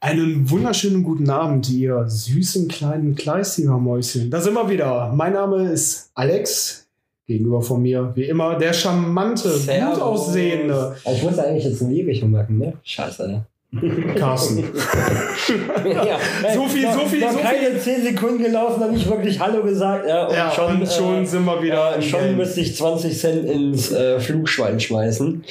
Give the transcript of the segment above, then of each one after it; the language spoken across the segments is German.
Einen wunderschönen guten Abend, ihr süßen kleinen Kleistiger-Mäuschen. Da sind wir wieder. Mein Name ist Alex. Gegenüber von mir, wie immer, der charmante, Servus. gut aussehende Ich muss eigentlich jetzt ein Liebig machen, ne? Scheiße, ne? Carsten. ja, So viel, so viel, noch so keine 10 Sekunden gelaufen, noch nicht wirklich Hallo gesagt. Ja, und Ja, schon, und schon äh, sind wir wieder äh, schon Game. müsste ich 20 Cent ins äh, Flugschwein schmeißen.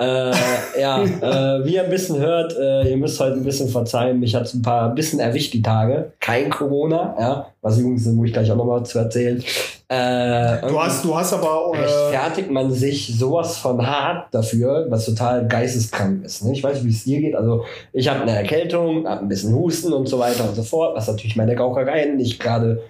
Äh, ja, äh, wie ihr ein bisschen hört, äh, ihr müsst heute ein bisschen verzeihen. Mich hat ein paar ein bisschen erwischt die Tage. Kein Corona, ja. Was Jungs sind, muss ich gleich auch nochmal zu erzählen. Äh, Du hast, du hast aber auch, äh, rechtfertigt man sich sowas von hart dafür, was total geisteskrank ist. Ne? Ich weiß nicht, wie es dir geht. Also ich habe eine Erkältung, habe ein bisschen Husten und so weiter und so fort, was natürlich meine Raucherei nicht gerade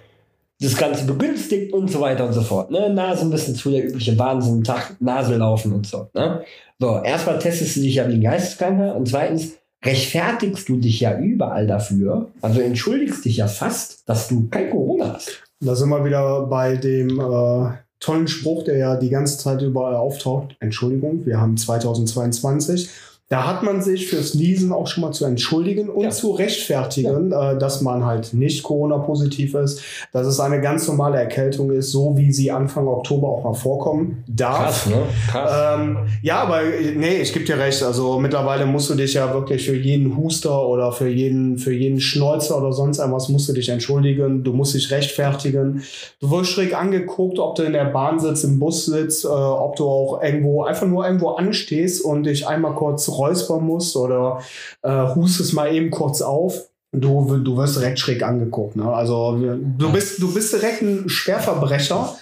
das Ganze begünstigt und so weiter und so fort. Ne? Nase ein bisschen zu, der übliche Wahnsinn, Tag, Nase laufen und so. Ne? So, erstmal testest du dich ja wie ein Geisteskranker und zweitens rechtfertigst du dich ja überall dafür, also entschuldigst dich ja fast, dass du kein Corona hast. da sind wir wieder bei dem äh, tollen Spruch, der ja die ganze Zeit überall auftaucht. Entschuldigung, wir haben 2022. Da hat man sich fürs Niesen auch schon mal zu entschuldigen und Ja. zu rechtfertigen, äh, dass man halt nicht Corona-positiv ist, dass es eine ganz normale Erkältung ist, so wie sie Anfang Oktober auch mal vorkommen darf. Krass, ne? Krass. Ähm, ja, aber nee, ich gebe dir recht. Also mittlerweile musst du dich ja wirklich für jeden Huster oder für jeden, für jeden Schnäuzer oder sonst irgendwas musst du dich entschuldigen. Du musst dich rechtfertigen. Du wirst schräg angeguckt, ob du in der Bahn sitzt, im Bus sitzt, äh, ob du auch irgendwo, einfach nur irgendwo anstehst und dich einmal kurz räuspern musst oder äh, hustest mal eben kurz auf. Du, du wirst direkt schräg angeguckt. Ne? Also du bist, du bist direkt ein Schwerverbrecher.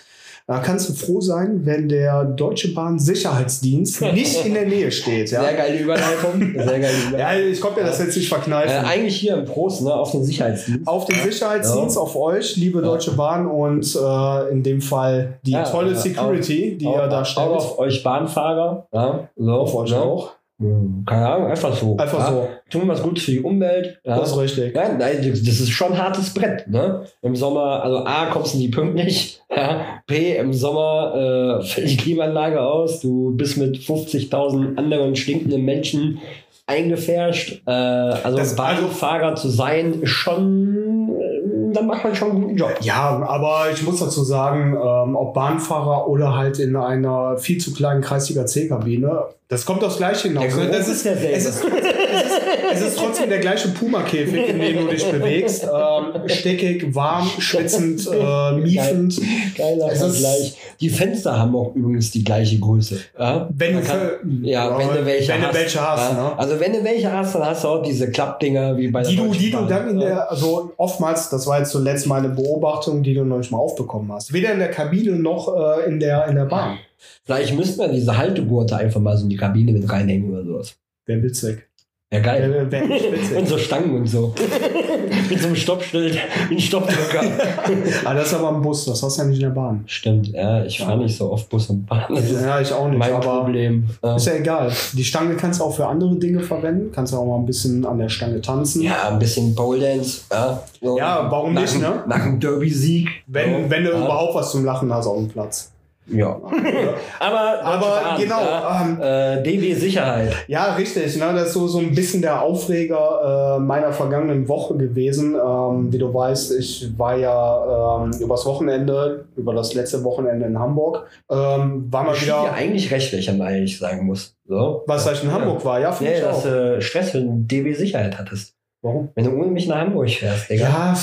Da kannst du froh sein, wenn der Deutsche Bahn Sicherheitsdienst nicht in der Nähe steht. Ja, Sehr geile Überleitung. Sehr geile ja Überleitung. ich konnte mir das jetzt nicht Äh, verkneifen. eigentlich hier im Prost, ne, auf den Sicherheitsdienst. auf den Sicherheitsdienst, Ja. auf euch, liebe Deutsche Bahn und äh, in dem Fall die Ja, tolle ja, Security, die auch, ihr da auch stellt. auf euch Bahnfahrer. Ja, so, Auf euch ne? auch. Hm, Keine Ahnung, einfach so. Einfach ja? so. Tun was Gutes für die Umwelt. Ja? Das ist richtig. Ja, nein, das ist schon ein hartes Brett. Ne? Im Sommer, also A, kommst du nie pünktlich. Ja? B, im Sommer äh, fällt die Klimaanlage aus. Du bist mit 50.000 anderen stinkenden Menschen eingefärscht. Äh, also Das- Bahnfahrer zu sein, ist schon, dann macht man schon einen guten Job. Ja, aber ich muss dazu sagen, ähm, ob Bahnfahrer oder halt in einer viel zu kleinen Kreisliga C-Kabine, das kommt aufs Gleiche hinaus. Der ne? Das ist, ist derselbe. es, ist, es, ist, es ist trotzdem der gleiche Puma-Käfig, in dem du dich bewegst. Ähm, steckig, warm, schwitzend, äh, miefend. Geiler Es ist- Vergleich. Die Fenster haben auch übrigens die gleiche Größe. Ja? Wenn du, kann- für- Ja, wenn du welche wenn hast. du welche hast ja. ne? Also wenn du welche hast, dann hast du auch diese Klappdinger wie bei der Die du, die du dann in Ja. der, also oftmals, das war jetzt zuletzt meine Beobachtung, die du noch nicht mal aufbekommen hast. Weder in der Kabine noch äh, in, der, in der Bahn. Vielleicht müssten wir diese Haltegurte einfach mal so in die Kabine mit reinhängen oder sowas. Wäre witzig. Ja, geil. Wäre wär echt Und witzig. so Stangen und so. mit so einem Stoppschild, wie ein Stoppdrücker. Aber das ist aber ein Bus, das hast du ja nicht in der Bahn. Stimmt, ja, ich fahre nicht so oft Bus und Bahn. Das Ja, ich auch nicht, mein aber Problem. Ist ja egal. Die Stange kannst du auch für andere Dinge verwenden. Kannst du auch mal ein bisschen an der Stange tanzen. Ja, ein bisschen Pole Dance. Ja, so. Ja, warum nach, nicht, ne? Nach einem Derby-Sieg. Wenn, so. wenn du ja. überhaupt was zum Lachen hast auf dem Platz. Ja. Aber, Aber Bahn, genau, Ja, ähm, äh, DW Sicherheit. Ja, richtig. Ne? Das ist so, so ein bisschen der Aufreger äh, meiner vergangenen Woche gewesen. Ähm, wie du weißt, ich war ja ähm, übers Wochenende, über das letzte Wochenende in Hamburg. Ähm, war mal Ich ja wieder, eigentlich recht, wenn man ehrlich sagen muss. So. was ich in Hamburg war, ja, finde Nee, ich dass auch. du äh, Stress für DB Sicherheit hattest. Warum? Wenn du ohne mich nach Hamburg fährst, Digga. Ja,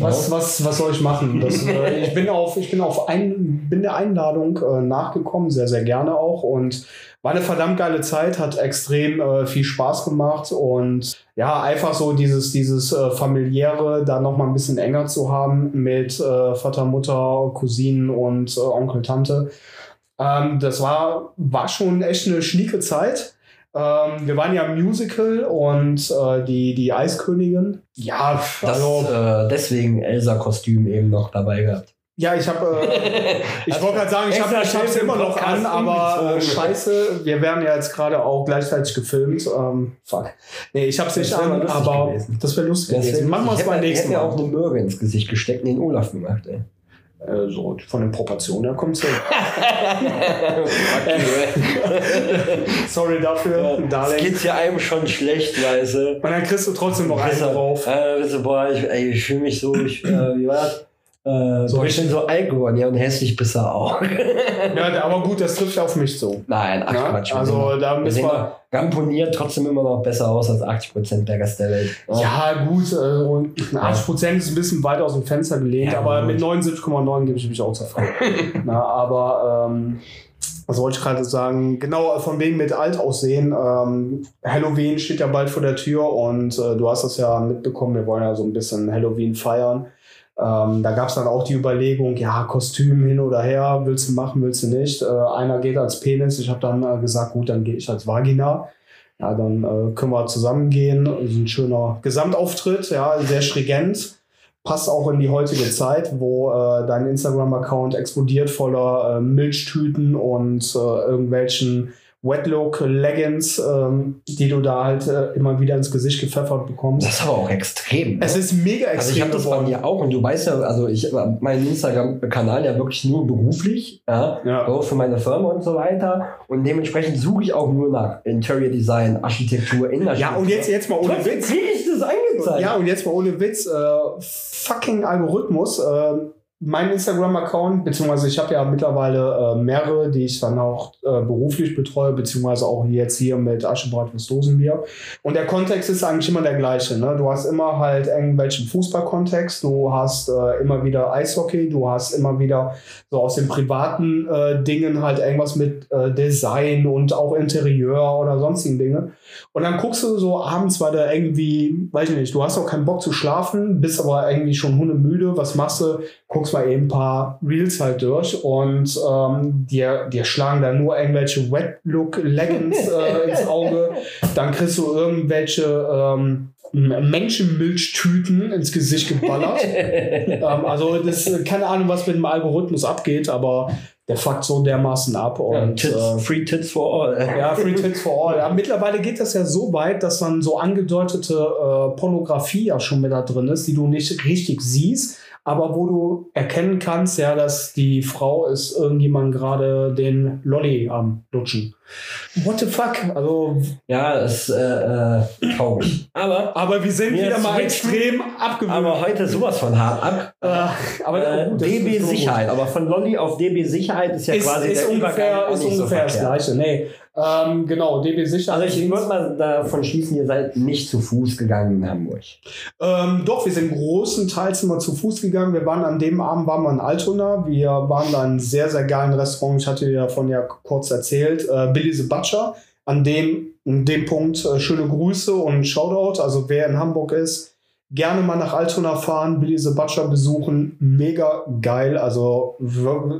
was, was, was soll ich machen? Das, äh, ich bin auf, ich bin auf ein, bin der Einladung äh, nachgekommen, sehr, sehr gerne auch. Und war eine verdammt geile Zeit, hat extrem äh, viel Spaß gemacht und ja, einfach so dieses, dieses äh, familiäre da noch mal ein bisschen enger zu haben mit äh, Vater, Mutter, Cousinen und äh, Onkel, Tante. Ähm, das war, war schon echt eine schnieke Zeit. Ähm, wir waren ja im Musical und äh, die, die Eiskönigin. Ja, Das, also, äh, deswegen Elsa-Kostüm eben noch dabei gehabt. Ja, ich habe, äh, ich wollte gerade sagen, ich habe ich es immer noch an, aber äh, scheiße, wir werden ja jetzt gerade auch gleichzeitig gefilmt. Ähm, fuck. Nee, ich habe es nicht an, aber gewesen. das wäre lustig das gewesen. Machen wir es beim nächsten Mal. Ich hätte ja auch eine Möhre ins Gesicht gesteckt und den Olaf gemacht, ey. Äh, so von den Proportionen her kommt es hin. Sorry dafür, ja. Es geht ja einem schon schlecht, weißt du. Und dann kriegst du trotzdem noch einen drauf. Äh, weißt du, boah, ich, ich fühle mich so, ich, äh, wie war das? Äh, so ich bin so alt geworden, ja, und hässlich bist du auch. ja, aber gut, das trifft auf mich so. Nein, ach ja? Quatsch. Also da müssen wir. Ramponiert trotzdem immer noch besser aus als 80% der Gast der Welt. Ja, ja gut, also 80% ist ein bisschen weit aus dem Fenster gelehnt, ja, aber gut. mit 79,9 gebe ich mich auch zufrieden. Na, aber ähm, was wollte ich gerade sagen? Genau, von wegen mit alt aussehen. Ähm, Halloween steht ja bald vor der Tür und äh, du hast das ja mitbekommen, wir wollen ja so ein bisschen Halloween feiern. Ähm, da gab es dann auch die Überlegung, ja, Kostüm hin oder her, willst du machen, willst du nicht. Äh, einer geht als Penis, ich habe dann äh, gesagt, gut, dann gehe ich als Vagina. Ja, dann äh, können wir zusammen gehen. Das ist ein schöner Gesamtauftritt, ja, sehr stringent. Passt auch in die heutige Zeit, wo äh, dein Instagram-Account explodiert voller äh, Milchtüten und äh, irgendwelchen Wetlook Leggings, ähm, die du da halt äh, immer wieder ins Gesicht gepfeffert bekommst. Das ist aber auch extrem. Ne? Es ist mega extrem. Also ich habe das bei mir auch und du weißt ja, also ich habe meinen Instagram-Kanal ja wirklich nur beruflich, ja, ja. So für meine Firma und so weiter und dementsprechend suche ich auch nur nach Interior Design, Architektur, Innenarchitektur. Ja und jetzt jetzt mal ohne Trotzdem Witz. kriege ich das angezeigt. Ja und jetzt mal ohne Witz, äh, fucking Algorithmus. Äh, mein Instagram-Account, beziehungsweise ich habe ja mittlerweile äh, mehrere, die ich dann auch äh, beruflich betreue, beziehungsweise auch jetzt hier mit Aschebrat fürs Dosenbier. Und der Kontext ist eigentlich immer der gleiche. Ne? Du hast immer halt irgendwelchen Fußballkontext, du hast äh, immer wieder Eishockey, du hast immer wieder so aus den privaten äh, Dingen halt irgendwas mit äh, Design und auch Interieur oder sonstigen Dinge. Und dann guckst du so abends, weil du irgendwie, weiß ich nicht, du hast auch keinen Bock zu schlafen, bist aber irgendwie schon hundemüde, was machst du? Guckst mal eben ein paar Reels halt durch und ähm, dir, dir schlagen dann nur irgendwelche Wet-Look-Leggings äh, ins Auge. Dann kriegst du irgendwelche ähm, Menschenmilchtüten ins Gesicht geballert. ähm, also das keine Ahnung, was mit dem Algorithmus abgeht, aber der fuckt so dermaßen ab. Und, ja, tits, äh, free Tits for all. Ja, Free Tits for all. Ja, mittlerweile geht das ja so weit, dass dann so angedeutete äh, Pornografie ja schon mit da drin ist, die du nicht richtig siehst aber wo du erkennen kannst, ja, dass die Frau ist irgendjemand gerade den Lolly am Lutschen. What the fuck? Also. Ja, ist äh, äh, traurig. Aber, aber wir sind wieder mal extrem abgewöhnt. Aber heute sowas von hart ab. Äh, aber äh, DB Sicherheit. Aber von Lolly auf DB Sicherheit ist ja ist, quasi ist der ungefähr, ist ungefähr so das Gleiche. Nee, ähm, genau, DB Sicherheit. Also ich würde mal davon schließen, ihr seid nicht zu Fuß gegangen in Hamburg. Ähm, doch, wir sind großenteils immer zu Fuß gegangen. Wir waren an dem Abend waren wir in Altona. Wir waren da in einem sehr, sehr geilen Restaurant. Ich hatte dir davon ja kurz erzählt. Äh, Billy the Butcher. An dem, an dem Punkt äh, schöne Grüße und Shoutout. Also wer in Hamburg ist, gerne mal nach Altona fahren, Billy the Butcher besuchen. Mega geil. Also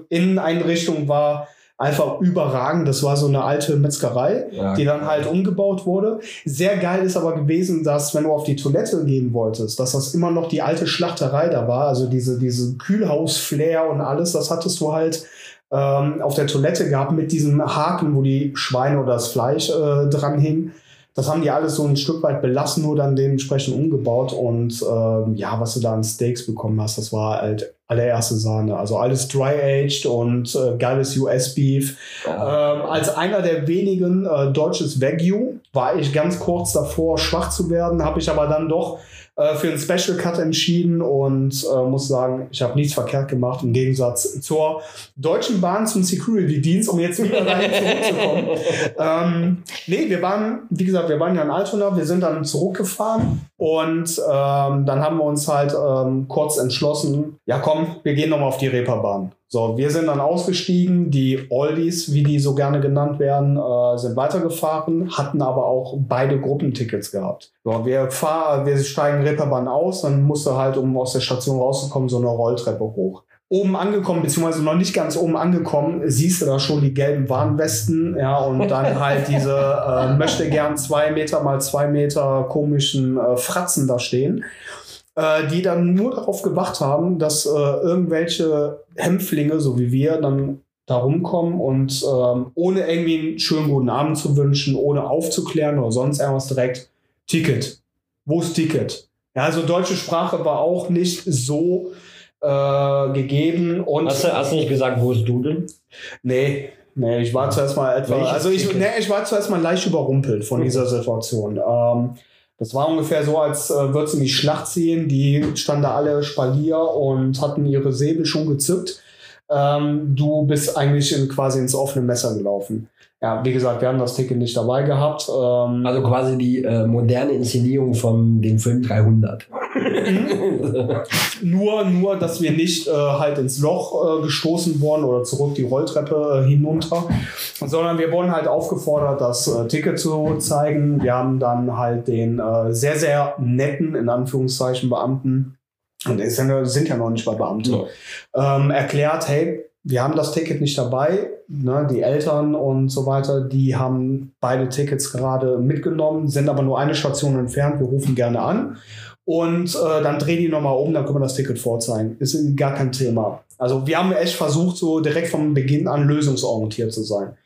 Inneneinrichtung war einfach überragend. Das war so eine alte Metzgerei, ja, die dann halt umgebaut wurde. Sehr geil ist aber gewesen, dass wenn du auf die Toilette gehen wolltest, dass das immer noch die alte Schlachterei da war. Also diese, diese Kühlhaus-Flair und alles, das hattest du halt ähm, auf der Toilette gehabt mit diesen Haken, wo die Schweine oder das Fleisch äh, dran hing. Das haben die alles so ein Stück weit belassen, nur dann dementsprechend umgebaut. Und ähm, ja, was du da an Steaks bekommen hast, das war halt allererste Sahne. Also alles dry-aged und äh, geiles US-Beef. Ja. Ähm, als einer der wenigen äh, deutsches Wagyu war ich ganz kurz davor, schwach zu werden, habe ich aber dann doch äh, für einen Special Cut entschieden und äh, muss sagen, ich habe nichts verkehrt gemacht im Gegensatz zur Deutschen Bahn zum Security-Dienst, um jetzt wieder dahin zurückzukommen. ähm, nee, wir waren, wie gesagt, wir waren ja in Altona, wir sind dann zurückgefahren und ähm, dann haben wir uns halt ähm, kurz entschlossen, ja komm, wir gehen nochmal auf die Reeperbahn. So, wir sind dann ausgestiegen, die Oldies, wie die so gerne genannt werden, äh, sind weitergefahren, hatten aber auch beide Gruppentickets gehabt. So, wir fahren, wir steigen Reeperbahn aus, dann musste halt, um aus der Station rauszukommen, so eine Rolltreppe hoch oben angekommen, beziehungsweise noch nicht ganz oben angekommen, siehst du da schon die gelben Warnwesten, ja, und dann halt diese äh, möchte gern zwei Meter mal zwei Meter komischen äh, Fratzen da stehen. Äh, die dann nur darauf gewacht haben, dass äh, irgendwelche Hämpflinge, so wie wir, dann da rumkommen und ähm, ohne irgendwie einen schönen guten Abend zu wünschen, ohne aufzuklären oder sonst irgendwas direkt Ticket. Wo ist Ticket? Ja, also deutsche Sprache war auch nicht so äh, gegeben. Und hast, du, hast du nicht gesagt, wo ist du denn? Nee, nee, ich war zuerst mal etwa, Welches also ich, nee, ich war zuerst mal leicht überrumpelt von dieser Situation. Ähm, das war ungefähr so, als äh, würdest du in die Schlacht ziehen. Die standen da alle Spalier und hatten ihre Säbel schon gezückt. Ähm, du bist eigentlich in, quasi ins offene Messer gelaufen ja, wie gesagt, wir haben das Ticket nicht dabei gehabt. Ähm also quasi die äh, moderne Inszenierung von dem Film 300. nur, nur, dass wir nicht äh, halt ins Loch äh, gestoßen wurden oder zurück die Rolltreppe äh, hinunter, sondern wir wurden halt aufgefordert, das äh, Ticket zu zeigen. Wir haben dann halt den äh, sehr, sehr netten, in Anführungszeichen, Beamten, und es sind ja noch nicht mal Beamte, ja. ähm, erklärt, hey, wir haben das Ticket nicht dabei. Ne, die Eltern und so weiter, die haben beide Tickets gerade mitgenommen, sind aber nur eine Station entfernt. Wir rufen gerne an. Und äh, dann drehen die nochmal um, dann können wir das Ticket vorzeigen. Ist gar kein Thema. Also wir haben echt versucht, so direkt vom Beginn an lösungsorientiert zu sein.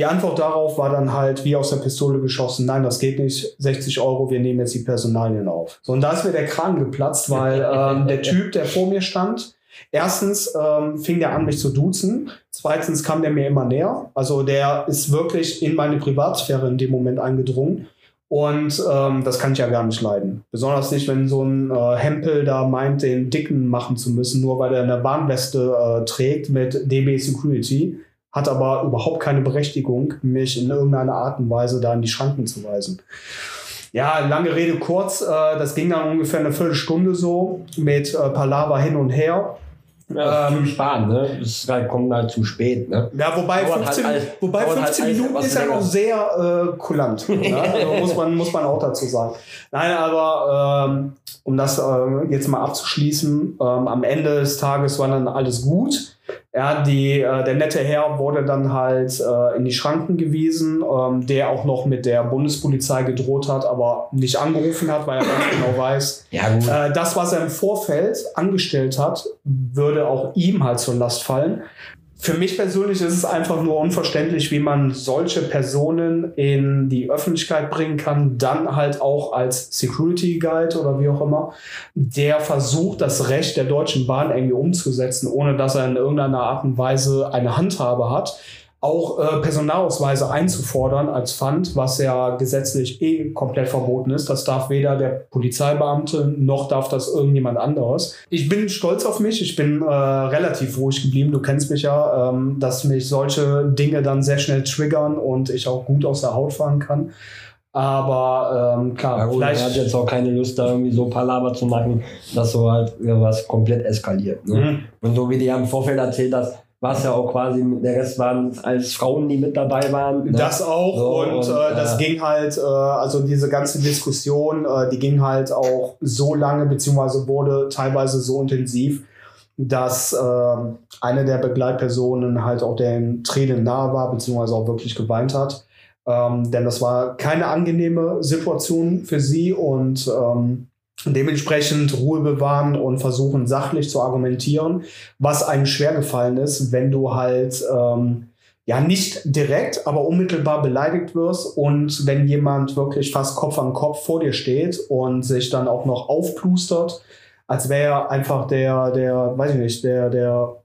Die Antwort darauf war dann halt wie aus der Pistole geschossen, nein, das geht nicht, 60 Euro, wir nehmen jetzt die Personalien auf. So, und da ist mir der Kran geplatzt, weil ähm, der Typ, der vor mir stand, Erstens ähm, fing der an, mich zu duzen. Zweitens kam der mir immer näher. Also der ist wirklich in meine Privatsphäre in dem Moment eingedrungen. Und ähm, das kann ich ja gar nicht leiden. Besonders nicht, wenn so ein äh, Hempel da meint, den Dicken machen zu müssen, nur weil er eine Warnweste äh, trägt mit DB Security, hat aber überhaupt keine Berechtigung, mich in irgendeiner Art und Weise da in die Schranken zu weisen. Ja, lange Rede kurz, äh, das ging dann ungefähr eine Viertelstunde so mit äh, Palaver hin und her. Ja, ähm, sparen, ne? Das halt, kommt halt zu spät, ne? Ja, wobei dauert 15, halt, wobei 15 halt Minuten ist ja noch sehr äh, kulant. ne? also muss, man, muss man auch dazu sagen. Nein, aber ähm, um das äh, jetzt mal abzuschließen, ähm, am Ende des Tages war dann alles gut. Ja, die, äh, der nette Herr wurde dann halt äh, in die Schranken gewiesen, ähm, der auch noch mit der Bundespolizei gedroht hat, aber nicht angerufen hat, weil er ganz genau weiß, ja, äh, das, was er im Vorfeld angestellt hat, würde auch ihm halt zur Last fallen. Für mich persönlich ist es einfach nur unverständlich, wie man solche Personen in die Öffentlichkeit bringen kann, dann halt auch als Security Guide oder wie auch immer, der versucht, das Recht der Deutschen Bahn irgendwie umzusetzen, ohne dass er in irgendeiner Art und Weise eine Handhabe hat auch äh, Personalausweise einzufordern als Pfand, was ja gesetzlich eh komplett verboten ist. Das darf weder der Polizeibeamte noch darf das irgendjemand anderes. Ich bin stolz auf mich. Ich bin äh, relativ ruhig geblieben. Du kennst mich ja, ähm, dass mich solche Dinge dann sehr schnell triggern und ich auch gut aus der Haut fahren kann. Aber ähm, klar, ja, gut, vielleicht. Er hat jetzt auch keine Lust, da irgendwie so Palaver zu machen, dass so halt was komplett eskaliert. Ne? Mhm. Und so wie die am Vorfeld erzählt hast, war es ja auch quasi, der Rest waren als Frauen, die mit dabei waren. Ne? Das auch so, und, und äh, das äh, ging halt, äh, also diese ganze Diskussion, äh, die ging halt auch so lange, beziehungsweise wurde teilweise so intensiv, dass äh, eine der Begleitpersonen halt auch den Tränen nahe war, beziehungsweise auch wirklich geweint hat. Ähm, denn das war keine angenehme Situation für sie und ähm, dementsprechend Ruhe bewahren und versuchen sachlich zu argumentieren, was einem schwer gefallen ist, wenn du halt ähm, ja nicht direkt, aber unmittelbar beleidigt wirst und wenn jemand wirklich fast Kopf an Kopf vor dir steht und sich dann auch noch aufplustert, als wäre er einfach der, der, weiß ich nicht, der, der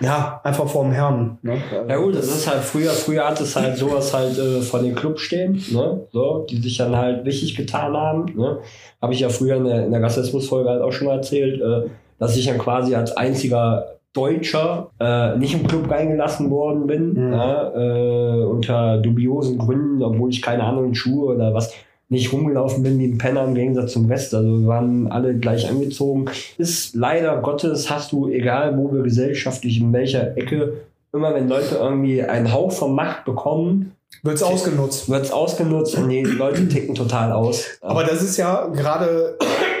ja, einfach vorm Herrn. Ne? Ja gut, das ist halt früher, früher hat es halt sowas halt äh, von den Club stehen, ne? so, die sich dann halt wichtig getan haben. Ne? Habe ich ja früher in der, in der Rassismusfolge halt auch schon mal erzählt, äh, dass ich dann quasi als einziger Deutscher äh, nicht im Club reingelassen worden bin, mhm. ja, äh, unter dubiosen Gründen, obwohl ich keine anderen Schuhe oder was nicht rumgelaufen bin wie ein Penner im Gegensatz zum Rest. Also wir waren alle gleich angezogen. Ist leider Gottes, hast du, egal wo wir gesellschaftlich in welcher Ecke, immer wenn Leute irgendwie einen Hauch von Macht bekommen, wird es ausgenutzt. Wird es ausgenutzt und die Leute ticken total aus. Aber das ist ja gerade,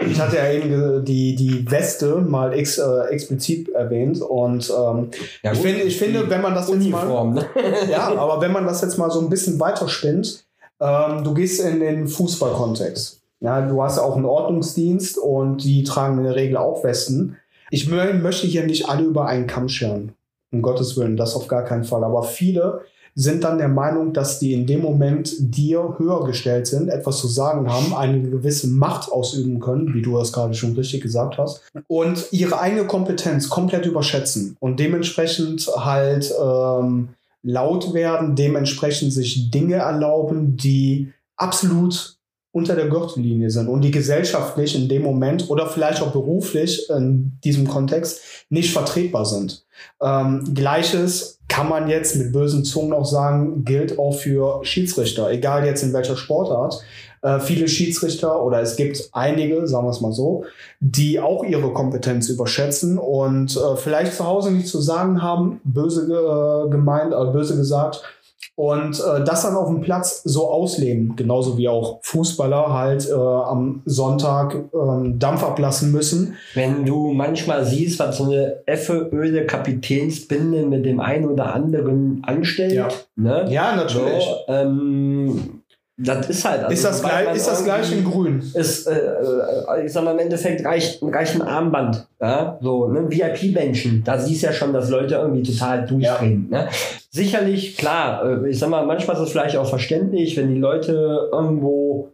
ich hatte ja eben die, die Weste mal ex, äh, explizit erwähnt und ähm, ja, ich, find, ich finde, wenn man das Uniform, jetzt mal, ne? ja, aber wenn man das jetzt mal so ein bisschen weiterspinnt, ähm, du gehst in den Fußballkontext. Ja, du hast auch einen Ordnungsdienst und die tragen in der Regel auch Westen. Ich mö- möchte hier nicht alle über einen Kamm scheren. Um Gottes Willen, das auf gar keinen Fall. Aber viele sind dann der Meinung, dass die in dem Moment dir höher gestellt sind, etwas zu sagen haben, eine gewisse Macht ausüben können, wie du das gerade schon richtig gesagt hast, und ihre eigene Kompetenz komplett überschätzen und dementsprechend halt ähm, laut werden, dementsprechend sich Dinge erlauben, die absolut unter der Gürtellinie sind und die gesellschaftlich in dem Moment oder vielleicht auch beruflich in diesem Kontext nicht vertretbar sind. Ähm, Gleiches kann man jetzt mit bösen Zungen auch sagen, gilt auch für Schiedsrichter, egal jetzt in welcher Sportart. Äh, viele Schiedsrichter oder es gibt einige, sagen wir es mal so, die auch ihre Kompetenz überschätzen und äh, vielleicht zu Hause nichts zu sagen haben, böse äh, gemeint, äh, böse gesagt, und äh, das dann auf dem Platz so ausleben, genauso wie auch Fußballer halt äh, am Sonntag ähm, Dampf ablassen müssen. Wenn du manchmal siehst, was so eine effe öde Kapitänsbinde mit dem einen oder anderen anstellt, Ja. ne? Ja, So, ähm, das ist halt. also ist das, gleich, ist das gleich in grün? ist, äh, äh, ich sag mal, im Endeffekt reicht, reicht ein Armband. Ja? So, ne? VIP-Menschen, da siehst du ja schon, dass Leute irgendwie total durchdrehen. Ne? Sicherlich, klar, äh, ich sag mal, manchmal ist es vielleicht auch verständlich, wenn die Leute irgendwo,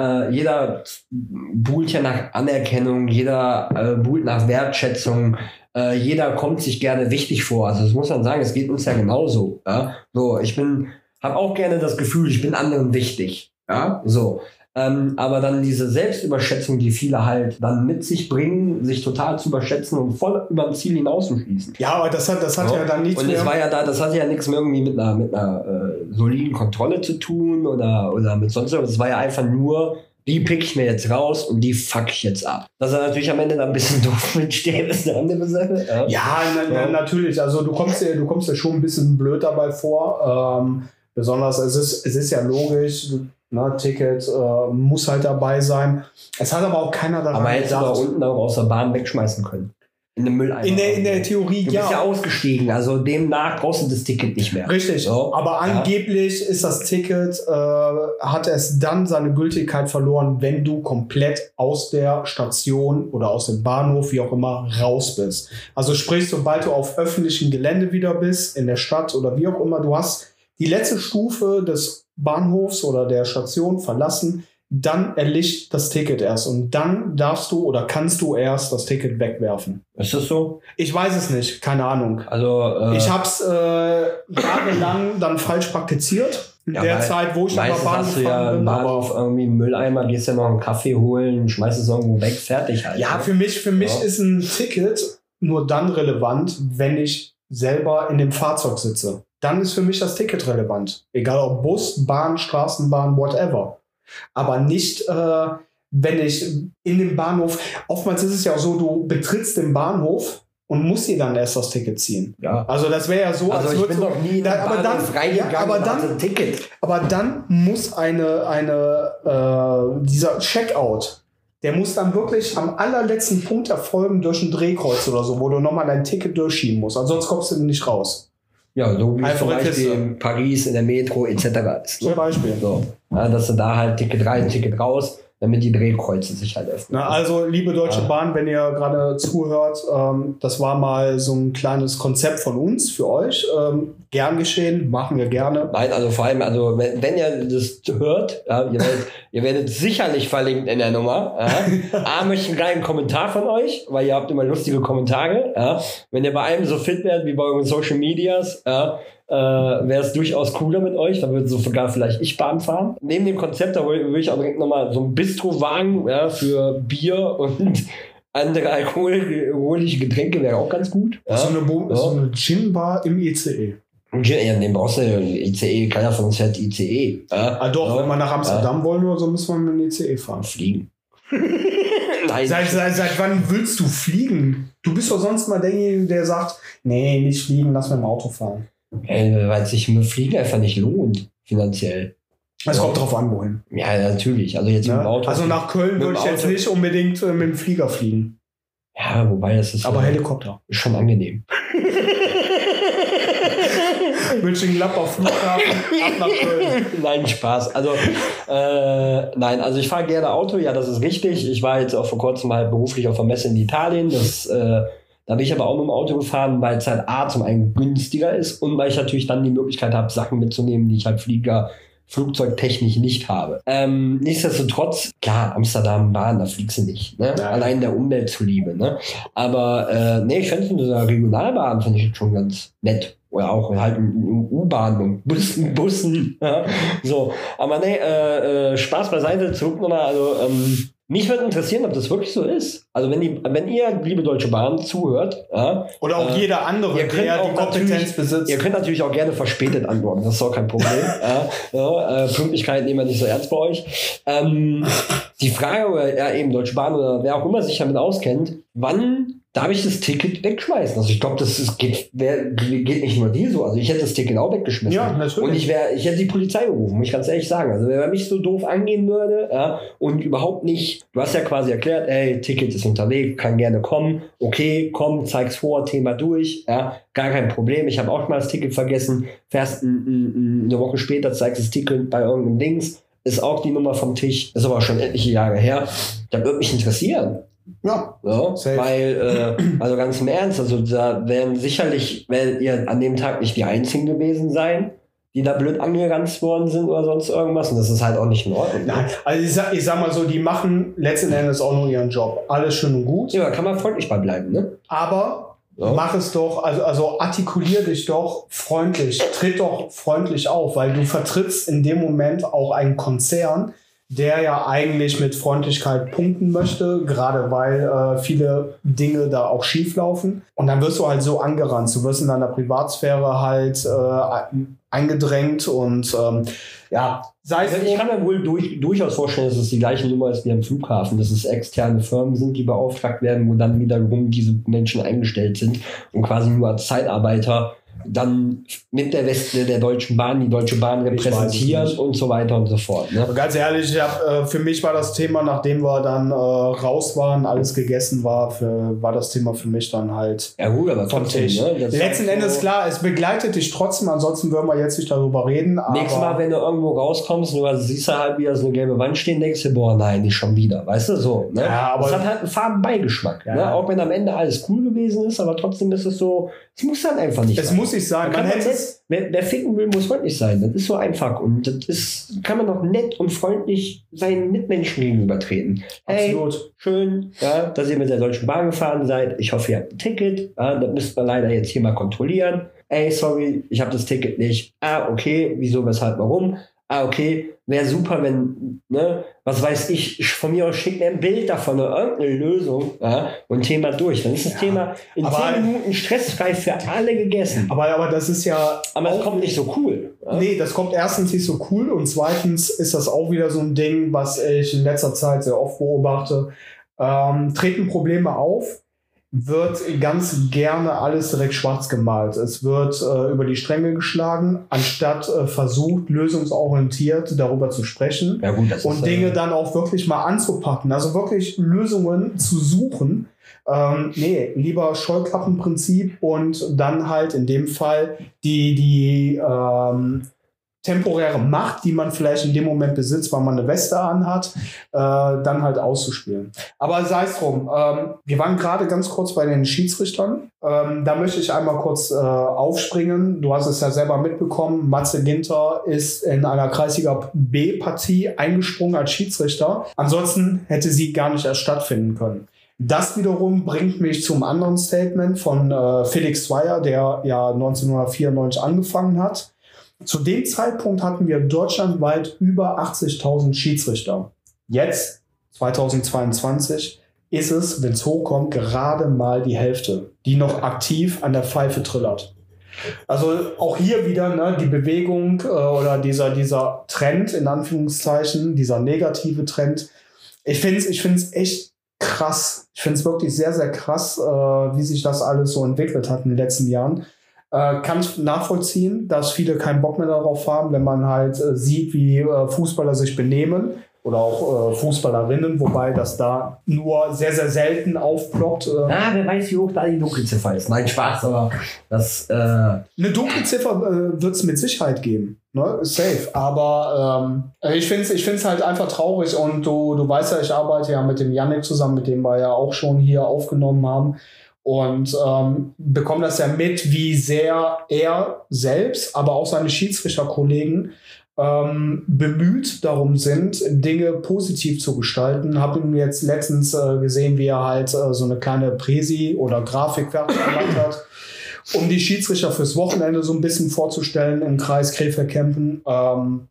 äh, jeder buhlt ja nach Anerkennung, jeder äh, buhlt nach Wertschätzung, äh, jeder kommt sich gerne wichtig vor. Also das muss man sagen, es geht uns ja genauso. Ja? So, ich bin, habe auch gerne das Gefühl, ich bin anderen wichtig. Ja, so. Ähm, aber dann diese Selbstüberschätzung, die viele halt dann mit sich bringen, sich total zu überschätzen und voll über dem Ziel hinauszuschießen. Ja, aber das hat, das hat ja, dann nichts und mehr. es war ja da, das hatte ja nichts mehr irgendwie mit einer, mit einer äh, soliden Kontrolle zu tun oder, oder mit sonst was. Es war ja einfach nur, die pick ich mir jetzt raus und die fuck ich jetzt ab. Dass er natürlich am Ende dann ein bisschen doof mitsteht, ist eine andere Sache. Ja. Ja, na, na, Ja. natürlich. Also du kommst dir, du kommst dir schon ein bisschen blöd dabei vor. Ähm, besonders es ist, es ist ja logisch, ne, Ticket äh, muss halt dabei sein. Es hat aber auch keiner daran Aber hättest du da unten auch aus der Bahn wegschmeißen können. In den Mülleimer. In der, in der Theorie Du bist ja ja. ausgestiegen, also demnach brauchst du das Ticket nicht mehr. Richtig, So, aber ja. angeblich ist das Ticket, äh, hat es dann seine Gültigkeit verloren, wenn du komplett aus der Station oder aus dem Bahnhof, wie auch immer, raus bist. Also sprich, sobald du auf öffentlichem Gelände wieder bist, in der Stadt oder wie auch immer, du hast die letzte Stufe des Bahnhofs oder der Station verlassen, dann erlischt das Ticket erst und dann darfst du oder kannst du erst das Ticket wegwerfen. Ist das so? Ich weiß es nicht, keine Ahnung. Also, äh, Ich habe es äh, jahrelang dann falsch praktiziert. In Ja, der Zeit, wo ich meistens Bahn hast du ja bin. Bahnhof Aber irgendwie einen Mülleimer, gehst ja noch einen Kaffee holen, schmeißt es irgendwo weg, fertig halt. ja, ne? für mich, für mich Ja. ist ein Ticket nur dann relevant, wenn ich selber in dem Fahrzeug sitze. Dann ist für mich das Ticket relevant. Egal ob Bus, Bahn, Straßenbahn, whatever. Aber nicht, äh, wenn ich in dem Bahnhof, oftmals ist es ja auch so, du betrittst den Bahnhof und musst dir dann erst das Ticket ziehen. ja. Also das wäre ja so, Also als ich bin du- noch nie Da- aber dann- reingegangen ja, aber dann- ein Ticket. Aber dann muss eine, eine äh, dieser Checkout, der muss dann wirklich am allerletzten Punkt erfolgen durch ein Drehkreuz oder so, wo du nochmal dein Ticket durchschieben musst. Ansonsten kommst du nicht raus. Ja, so wie es zum Einfache Beispiel Kiste. in Paris, in der Metro etc. ist. Zum Ne? Beispiel. So. Ja, dass du da halt Ticket rein, Ticket raus, damit die Drehkreuze sich halt öffnen. Na, also, liebe Deutsche Ja. Bahn, wenn ihr gerade zuhört, ähm, das war mal so ein kleines Konzept von uns für euch. Ähm, gern geschehen, machen wir gerne. Nein, also vor allem, also wenn, wenn ihr das hört, ja, ihr, werdet, ihr werdet sicherlich verlinkt in der Nummer. Ja. A, möchte ich einen geilen Kommentar von euch, weil ihr habt immer lustige Kommentare. Ja. Wenn ihr bei einem so fit werdet wie bei euren Social Medias, ja, äh, wäre es durchaus cooler mit euch. Da würde sogar vielleicht ich Bahn fahren. Neben dem Konzept, da würde ich auch direkt nochmal so ein Bistrowagen ja, für Bier und andere alkoholische Getränke wäre auch ganz gut. Ja. So eine, Bo Ja. so eine Gin-Bar im. ICE. Ja, den brauchst du ja. ICE, keiner von uns fährt ICE. Ja. Ah, doch, Ja. wenn wir nach Amsterdam wollen oder so, müssen wir mit dem ICE fahren. Fliegen. Nein. Seit, seit, seit wann willst du fliegen? Du bist doch sonst mal derjenige, der sagt, nee, nicht fliegen, lass mir im Auto fahren. Äh, weil sich mit Fliegen einfach nicht lohnt, finanziell. Es Ja. kommt drauf an, wohin. Ja, natürlich. Also jetzt mit dem Ne? Auto. Also nach Köln würde ich jetzt Auto. nicht unbedingt äh, mit dem Flieger fliegen. ja, wobei das ist Aber ja Helikopter. schon angenehm. München-Gladbach Flughafen, ab nach Köln. Nein, Spaß. Also, äh, nein, also ich fahre gerne Auto, ja, das ist richtig. Ich war jetzt auch vor kurzem halt beruflich auf der Messe in Italien. Das, äh, da bin ich aber auch mit dem Auto gefahren, weil es halt A zum einen günstiger ist und weil ich natürlich dann die Möglichkeit habe, Sachen mitzunehmen, die ich halt Flieger flugzeugtechnisch nicht habe. Ähm, nichtsdestotrotz, klar, Amsterdam, Bahn, da fliegst du nicht. Ne? Ja. Allein der Umwelt zuliebe. Ne? Aber äh, nee, ich fände so eine Regionalbahn finde ich schon ganz nett. Oder auch halt U-Bahn und Bussen, Bussen. Ja? So, aber nee, äh, äh, Spaß beiseite, zurück nochmal. Also, ähm, mich würde interessieren, ob das wirklich so ist. Also, wenn, die, wenn ihr, liebe Deutsche Bahn, zuhört, ja, Oder auch Äh, jeder andere, ihr könnt der auch die Kompetenz natürlich- besitzt. Ihr könnt natürlich auch gerne verspätet antworten, das ist auch kein Problem. ja, ja, äh, Pünktlichkeit nehmen wir nicht so ernst bei euch. Ähm, die Frage, oder ja, eben Deutsche Bahn oder wer auch immer sich damit auskennt, wann darf ich das Ticket wegschmeißen? Also ich glaube, das ist, geht, wer, geht nicht nur dir so. Also ich hätte das Ticket auch weggeschmissen. Ja, natürlich. Und ich, wär, ich hätte die Polizei gerufen, muss ich ganz ehrlich sagen. Also wenn er mich so doof angehen würde ja, und überhaupt nicht, du hast ja quasi erklärt, ey, Ticket ist unterwegs, kann gerne kommen. Okay, komm, zeig's vor, Thema durch. Ja, gar kein Problem. Ich habe auch mal das Ticket vergessen. Fährst eine Woche später, zeigst das Ticket bei irgendeinem Dings. Ist auch die Nummer vom Tisch. Ist aber schon etliche Jahre her. Das würde mich interessieren. Ja, Safe. weil, äh, also ganz im Ernst, also da werden sicherlich, werdet ihr an dem Tag nicht die Einzigen gewesen sein, die da blöd angeranzt worden sind oder sonst irgendwas. Und das ist halt auch nicht in Ordnung. ne? Nein, also ich sag, ich sag mal so, die machen letzten Endes auch nur ihren Job. Alles schön und gut. Ja, da kann man freundlich bei bleiben, ne? Aber Ja. mach es doch, also, also artikulier dich doch freundlich, tritt doch freundlich auf, weil du vertrittst in dem Moment auch einen Konzern, der ja eigentlich mit Freundlichkeit punkten möchte, gerade weil äh, viele Dinge da auch schief laufen. Und dann wirst du halt so angerannt. Du wirst in deiner Privatsphäre halt äh, eingedrängt und ähm, ja, sei es ich kann mir wohl durch, durchaus vorstellen, dass es die gleiche Nummer ist wie am Flughafen, dass es externe Firmen sind, die beauftragt werden, wo dann wiederum diese Menschen eingestellt sind und quasi nur als Zeitarbeiter dann mit der Weste der Deutschen Bahn die Deutsche Bahn nicht. und so weiter und so fort. Ne? Aber Ganz ehrlich, ich hab, äh, für mich war das Thema, nachdem wir dann äh, raus waren, alles gegessen war, für, war das Thema für mich dann halt Ja gut, aber vom trotzdem, Tisch. ne? Letzten halt so- Endes klar, es begleitet dich trotzdem, ansonsten würden wir jetzt nicht darüber reden. Aber Nächstes Mal, wenn du irgendwo rauskommst und du siehst halt wieder so eine gelbe Wand stehen, denkst du, boah, nein, nicht schon wieder. Weißt du, so. Ne? Ja, aber- das hat halt einen Farbenbeigeschmack. Ja. Ne? Auch wenn am Ende alles cool gewesen ist, aber trotzdem ist es so, es muss dann einfach nicht es sein. muss nicht sein. Man Man nett, wer, wer ficken will, muss freundlich sein. Das ist so einfach. Und das ist, kann man doch nett und freundlich seinen Mitmenschen gegenübertreten. Hey, absolut. schön, ja, dass ihr mit der Deutschen Bahn gefahren seid. Ich hoffe, ihr habt ein Ticket. Ja, das müsst wir leider jetzt hier mal kontrollieren. Ey, sorry, ich habe das Ticket nicht. Ah, okay, wieso, weshalb, warum? Ah, okay, wäre super, wenn, ne, was weiß ich, von mir aus schickt mir ein Bild davon oder irgendeine Lösung ja, und Thema durch. Dann ist das Ja, Thema in 10 Minuten stressfrei für alle gegessen. Aber, aber das ist ja. Aber es kommt nicht so cool. Ja? Nee, das kommt erstens nicht so cool und zweitens ist das auch wieder so ein Ding, was ich in letzter Zeit sehr oft beobachte. Ähm, treten Probleme auf, wird ganz gerne alles direkt schwarz gemalt. Es wird äh, über die Stränge geschlagen, anstatt äh, versucht, lösungsorientiert darüber zu sprechen Ja, gut, das und ist, Dinge äh, dann auch wirklich mal anzupacken. Also wirklich Lösungen zu suchen. Ähm, nee, lieber Scheuklappenprinzip und dann halt in dem Fall die, die ähm, temporäre Macht, die man vielleicht in dem Moment besitzt, weil man eine Weste anhat, äh, dann halt auszuspielen. Aber sei es drum. Ähm, wir waren gerade ganz kurz bei den Schiedsrichtern. Ähm, da möchte ich einmal kurz äh, aufspringen. Du hast es ja selber mitbekommen. Matze Ginter ist in einer Kreisliga B-Partie eingesprungen als Schiedsrichter. Ansonsten hätte sie gar nicht erst stattfinden können. Das wiederum bringt mich zum anderen Statement von äh, Felix Zweier, der ja 1994 angefangen hat. Zu dem Zeitpunkt hatten wir deutschlandweit über 80.000 Schiedsrichter. Jetzt, 2022, ist es, wenn es hochkommt, gerade mal die Hälfte, die noch aktiv an der Pfeife trillert. Also auch hier wieder ne, die Bewegung äh, oder dieser, dieser Trend, in Anführungszeichen, dieser negative Trend. Ich finde es ich find's echt krass. Ich finde es wirklich sehr, sehr krass, äh, wie sich das alles so entwickelt hat in den letzten Jahren. Äh, kann ich nachvollziehen, dass viele keinen Bock mehr darauf haben, wenn man halt äh, sieht, wie äh, Fußballer sich benehmen. oder auch äh, Fußballerinnen, wobei das da nur sehr, sehr selten aufploppt. Äh. Ah, wer weiß, wie hoch da die Dunkelziffer ist. Nein, Spaß, aber das. Äh Eine Dunkelziffer äh, wird es mit Sicherheit geben. Ne? Safe. Aber ähm, ich finde es ich find's halt einfach traurig und du, du weißt ja, ich arbeite ja mit dem Yannick zusammen, mit dem wir ja auch schon hier aufgenommen haben und ähm, bekomme das ja mit, wie sehr er selbst, aber auch seine Schiedsrichterkollegen ähm, bemüht darum sind, Dinge positiv zu gestalten. Habe ihn jetzt letztens äh, gesehen, wie er halt äh, so eine kleine Präsi oder Grafik gemacht hat, um die Schiedsrichter fürs Wochenende so ein bisschen vorzustellen im Kreis Krefeld-Kempen. Ähm,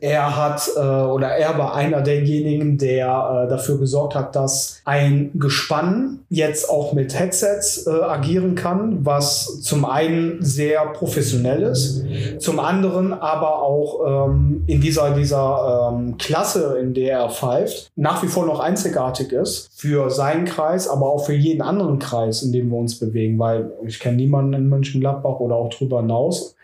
er hat äh, oder er war einer derjenigen, der äh, dafür gesorgt hat, dass ein Gespann jetzt auch mit Headsets äh, agieren kann, was zum einen sehr professionell ist, zum anderen aber auch ähm, in dieser, dieser ähm, Klasse, in der er pfeift, nach wie vor noch einzigartig ist für seinen Kreis, aber auch für jeden anderen Kreis, in dem wir uns bewegen, weil ich kenne niemanden in Mönchengladbach oder auch drüber hinaus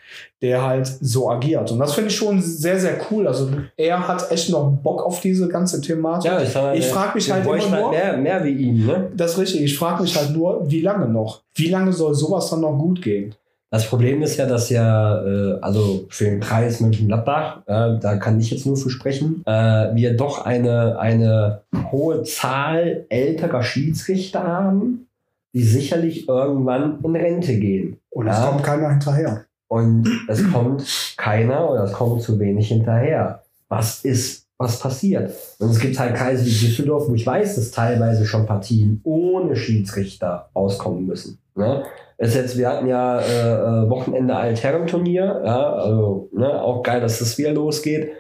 der halt so agiert. Und das finde ich schon sehr, sehr cool. Also er hat echt noch Bock auf diese ganze Thematik. Ja, ich, ich frage mich halt immer nur. Mehr, mehr wie ihn, ne? Das ist richtig. Ich frage mich halt nur, wie lange noch? Wie lange soll sowas dann noch gut gehen? Das Problem ist ja, dass ja, äh, also für den Kreis Mönchengladbach, äh, da kann ich jetzt nur für sprechen, äh, wir doch eine, eine hohe Zahl älterer Schiedsrichter haben, die sicherlich irgendwann in Rente gehen. Und es ja? kommt keiner hinterher. Und es kommt keiner oder es kommt zu wenig hinterher. Was ist, was passiert? Und es gibt halt Kreise wie Düsseldorf, wo ich weiß, dass teilweise schon Partien ohne Schiedsrichter auskommen müssen. Ne? Ist jetzt, wir hatten ja äh, äh Wochenende Altherrenturnier, ja, also ne, auch geil, dass das wieder losgeht.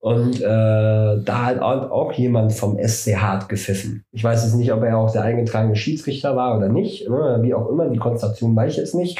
Und äh, da hat auch jemand vom SC Hart gepfiffen. Ich weiß jetzt nicht, ob er auch der eingetragene Schiedsrichter war oder nicht. Ne? Wie auch immer, die Konstellation weiß ich jetzt nicht.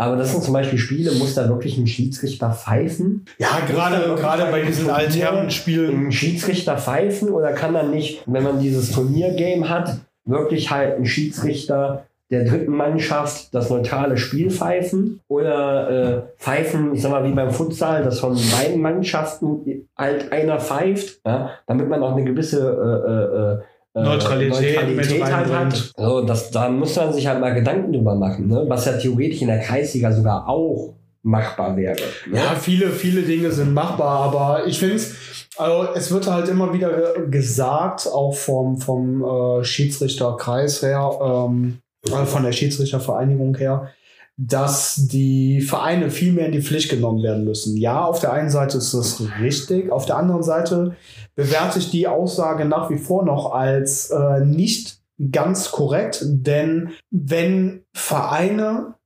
Aber das sind zum Beispiel Spiele, muss da wirklich ein Schiedsrichter pfeifen? Ja, gerade, gerade bei diesen alternen Spielen. Ein Schiedsrichter pfeifen oder kann dann nicht, wenn man dieses Turniergame hat, wirklich halt ein Schiedsrichter der dritten Mannschaft das neutrale Spiel pfeifen oder äh, pfeifen, ich sag mal, wie beim Futsal, dass von beiden Mannschaften halt einer pfeift, ja, damit man auch eine gewisse äh, äh, äh, Neutralität, Neutralität halt hat. So, das, da muss man sich halt mal Gedanken drüber machen, ne? was ja theoretisch in der Kreisliga sogar auch machbar wäre. Ne? Ja, viele, viele Dinge sind machbar, aber ich finde es, also es wird halt immer wieder gesagt, auch vom, vom äh, Schiedsrichterkreis her, ähm, äh, von der Schiedsrichtervereinigung her, dass die Vereine viel mehr in die Pflicht genommen werden müssen. Ja, auf der einen Seite ist das richtig, auf der anderen Seite bewerte ich die Aussage nach wie vor noch als äh, nicht ganz korrekt, denn wenn Vereine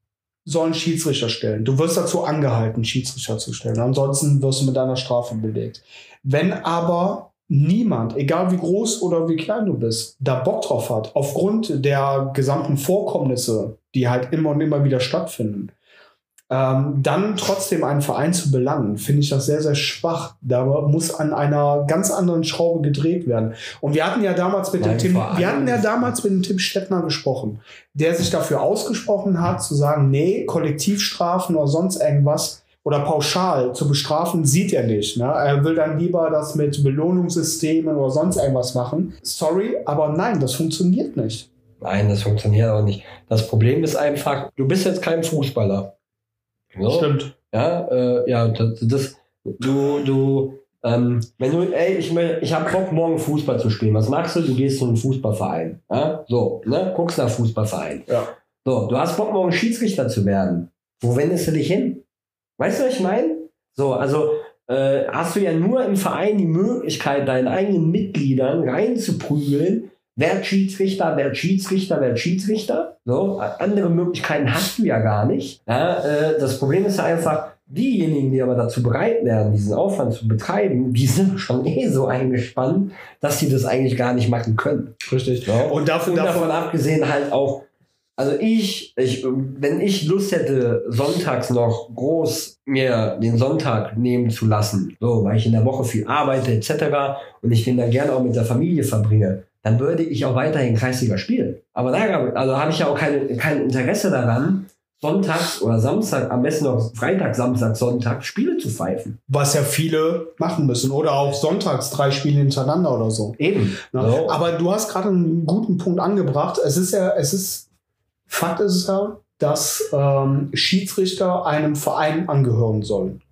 sollen Schiedsrichter stellen, du wirst dazu angehalten, Schiedsrichter zu stellen, ansonsten wirst du mit einer Strafe belegt. Wenn aber niemand, egal wie groß oder wie klein du bist, da Bock drauf hat, aufgrund der gesamten Vorkommnisse, die halt immer und immer wieder stattfinden, ähm, dann trotzdem einen Verein zu belangen, finde ich das sehr, sehr schwach. Da muss an einer ganz anderen Schraube gedreht werden. Und wir hatten ja damals mit dem Tim, wir hatten ja damals mit dem Tim Stettner gesprochen, der sich dafür ausgesprochen hat, zu sagen, nee, Kollektivstrafen oder sonst irgendwas oder pauschal zu bestrafen, sieht er nicht. Ne? Er will dann lieber das mit Belohnungssystemen oder sonst irgendwas machen. Sorry, aber nein, das funktioniert nicht. Nein, das funktioniert auch nicht. Das Problem ist einfach, du bist jetzt kein Fußballer. So? Stimmt. Ja, äh, ja, das, das du, du, ähm, wenn du, ey, ich, ich habe Bock, morgen Fußball zu spielen. Was machst du? Du gehst zu einem Fußballverein. Ja? So, ne? Guckst nach Fußballverein. Ja. So, du hast Bock, morgen Schiedsrichter zu werden. Wo wendest du dich hin? Weißt du, was ich meine? So, also äh, hast du ja nur im Verein die Möglichkeit, deinen eigenen Mitgliedern reinzuprügeln, wer Schiedsrichter, wer Schiedsrichter, wer Schiedsrichter. So, andere Möglichkeiten hast du ja gar nicht. Ja, äh, das Problem ist ja einfach, diejenigen, die aber dazu bereit wären, diesen Aufwand zu betreiben, die sind schon eh so eingespannt, dass sie das eigentlich gar nicht machen können. Richtig. So. Und, davon, Und davon abgesehen halt auch, also ich, ich, wenn ich Lust hätte, sonntags noch groß mir den Sonntag nehmen zu lassen, so, weil ich in der Woche viel arbeite etc. und ich den dann gerne auch mit der Familie verbringe, dann würde ich auch weiterhin Kreisliga spielen. Aber da also habe ich ja auch kein, kein Interesse daran, sonntags oder Samstag, am besten noch Freitag, Samstag, Sonntag Spiele zu pfeifen. Was ja viele machen müssen. Oder auch sonntags drei Spiele hintereinander oder so. Eben. Ne? So. Aber du hast gerade einen guten Punkt angebracht. Es ist ja, es ist, Fakt ist es ja, dass ähm, Schiedsrichter einem Verein angehören sollen.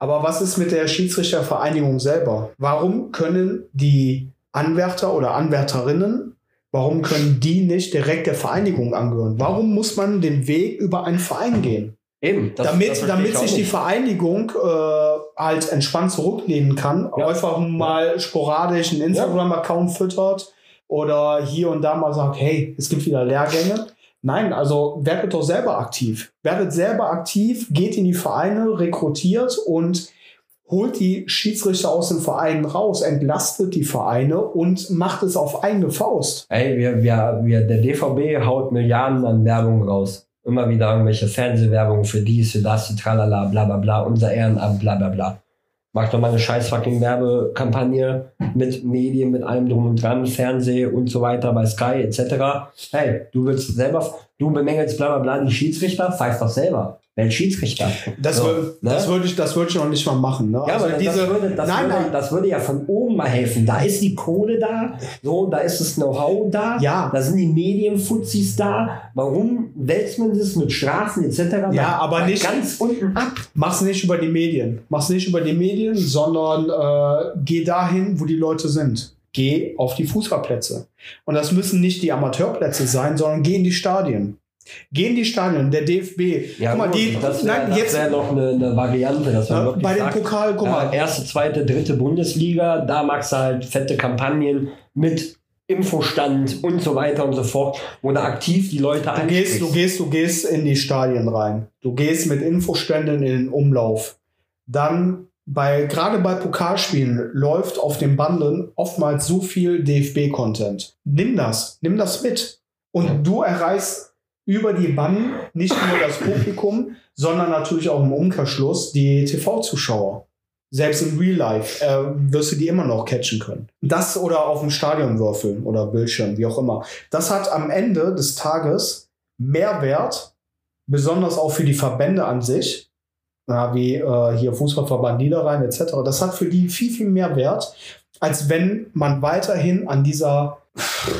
Aber was ist mit der Schiedsrichtervereinigung selber? Warum können die Anwärter oder Anwärterinnen, warum können die nicht direkt der Vereinigung angehören? Warum muss man den Weg über einen Verein gehen? Eben. das- damit das damit sich die. Vereinigung äh, halt entspannt zurücklehnen kann, Ja. einfach mal sporadisch einen Instagram-Account füttert oder hier und da mal sagt, hey, es gibt wieder Lehrgänge. Nein, also werdet doch selber aktiv. Werdet selber aktiv, geht in die Vereine, rekrutiert und holt die Schiedsrichter aus den Vereinen raus, entlastet die Vereine und macht es auf eigene Faust. Ey, wir, wir, wir, der DVB haut Milliarden an Werbung raus. Immer wieder irgendwelche Fernsehwerbung für dies, für das, für tralala, bla bla bla, unser Ehrenamt, bla bla bla. Mach doch mal eine scheiß fucking Werbekampagne mit Medien, mit allem drum und dran, Fernseh und so weiter bei Sky etc. Hey, du willst selber, du bemängelst bla bla bla die Schiedsrichter, pfeif doch selber. Welt Schiedsrichter. Das, So, wür- ne? das würde ich, das würde ich noch nicht mal machen. Ne? Ja, also aber diese, das, würde, das, nein, würde, nein. das würde ja von oben mal helfen. Da ist die Kohle da, so, da ist das Know-how da, Ja. da sind die Medienfuzis da. Warum wälzt man das mit Strafen etc. Ja, aber nicht- ganz unten ab? Mach's nicht über die Medien. Mach's nicht über die Medien, sondern äh, geh dahin, wo die Leute sind. Geh auf die Fußballplätze. Und das müssen nicht die Amateurplätze sein, sondern geh in die Stadien. Geh in die Stadien, der DFB. Ja, guck mal, die, das wäre wär noch eine, eine Variante, dass man wirklich bei dem sagt, Pokal, guck ja, mal, erste, zweite, dritte Bundesliga, da machst du halt fette Kampagnen mit Infostand und so weiter und so fort, wo du aktiv die Leute du gehst, du gehst, du gehst in die Stadien rein. Du gehst mit Infoständen in den Umlauf. Dann bei, gerade bei Pokalspielen läuft auf den Banden oftmals so viel DFB-Content. Nimm das, nimm das mit. Und du erreichst über die Banden nicht nur das Publikum, sondern natürlich auch im Umkehrschluss die TV-Zuschauer. Selbst im Real Life äh, wirst du die immer noch catchen können. Das oder auf dem Stadion würfeln oder Bildschirm, wie auch immer. Das hat am Ende des Tages Mehrwert, besonders auch für die Verbände an sich, ja, wie äh, hier Fußballverband Niederrhein etc. Das hat für die viel, viel mehr Wert, als wenn man weiterhin an dieser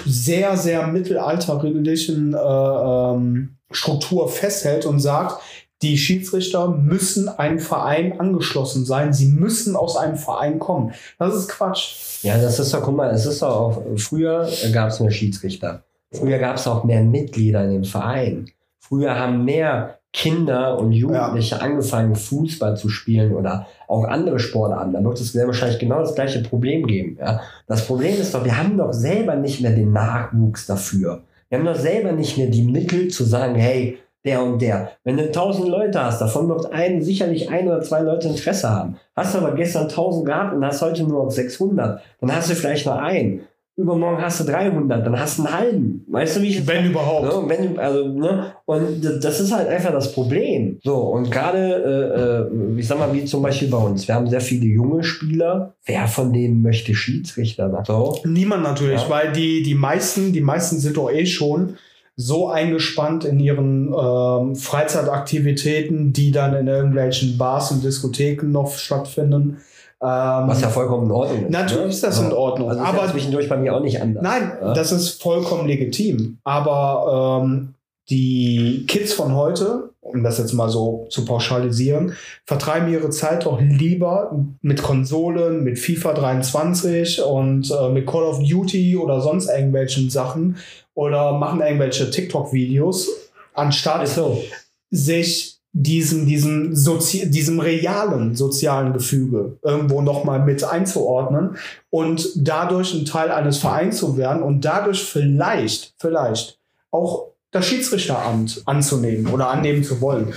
sehr, sehr mittelalterlichen äh, ähm, Struktur festhält und sagt, die Schiedsrichter müssen einem Verein angeschlossen sein, sie müssen aus einem Verein kommen. Das ist Quatsch. Ja, das ist doch, guck mal, es ist doch auch, früher gab es mehr Schiedsrichter. Früher gab es auch mehr Mitglieder in den Vereinen. Früher haben mehr Kinder und Jugendliche angefangen, Fußball zu spielen oder auch andere Sportarten. Da wird es sehr wahrscheinlich genau das gleiche Problem geben. Ja? Das Problem ist doch, wir haben doch selber nicht mehr den Nachwuchs dafür. Wir haben doch selber nicht mehr die Mittel zu sagen, hey, der und der. Wenn du 1000 Leute hast, davon wird ein, sicherlich ein oder zwei Leute Interesse haben. Hast du aber gestern 1000 gehabt und hast heute nur noch 600, dann hast du vielleicht nur einen. Übermorgen hast du 300, dann hast du einen halben. Weißt du, wie ich Wenn überhaupt. Ne? Wenn, also, ne? Und das ist halt einfach das Problem. So, und gerade, äh, äh, ich sag mal, wie zum Beispiel bei uns, wir haben sehr viele junge Spieler. Wer von denen möchte Schiedsrichter? So. Niemand natürlich, Ja. weil die, die meisten, die meisten sind doch eh schon so eingespannt in ihren ähm, Freizeitaktivitäten, die dann in irgendwelchen Bars und Diskotheken noch stattfinden. Ähm, Was ja vollkommen in Ordnung ist. natürlich ne? ist das in Ordnung, Also ist aber ja zwischendurch bei mir auch nicht anders. Nein, Ja? das ist vollkommen legitim. Aber ähm, die Kids von heute, um das jetzt mal so zu pauschalisieren, vertreiben ihre Zeit doch lieber mit Konsolen, mit FIFA 23 und äh, mit Call of Duty oder sonst irgendwelchen Sachen oder machen irgendwelche TikTok-Videos, anstatt so. sich diesem, diesem, Sozi diesem realen sozialen Gefüge irgendwo nochmal mit einzuordnen und dadurch ein Teil eines Vereins zu werden und dadurch vielleicht, vielleicht auch das Schiedsrichteramt anzunehmen oder annehmen zu wollen.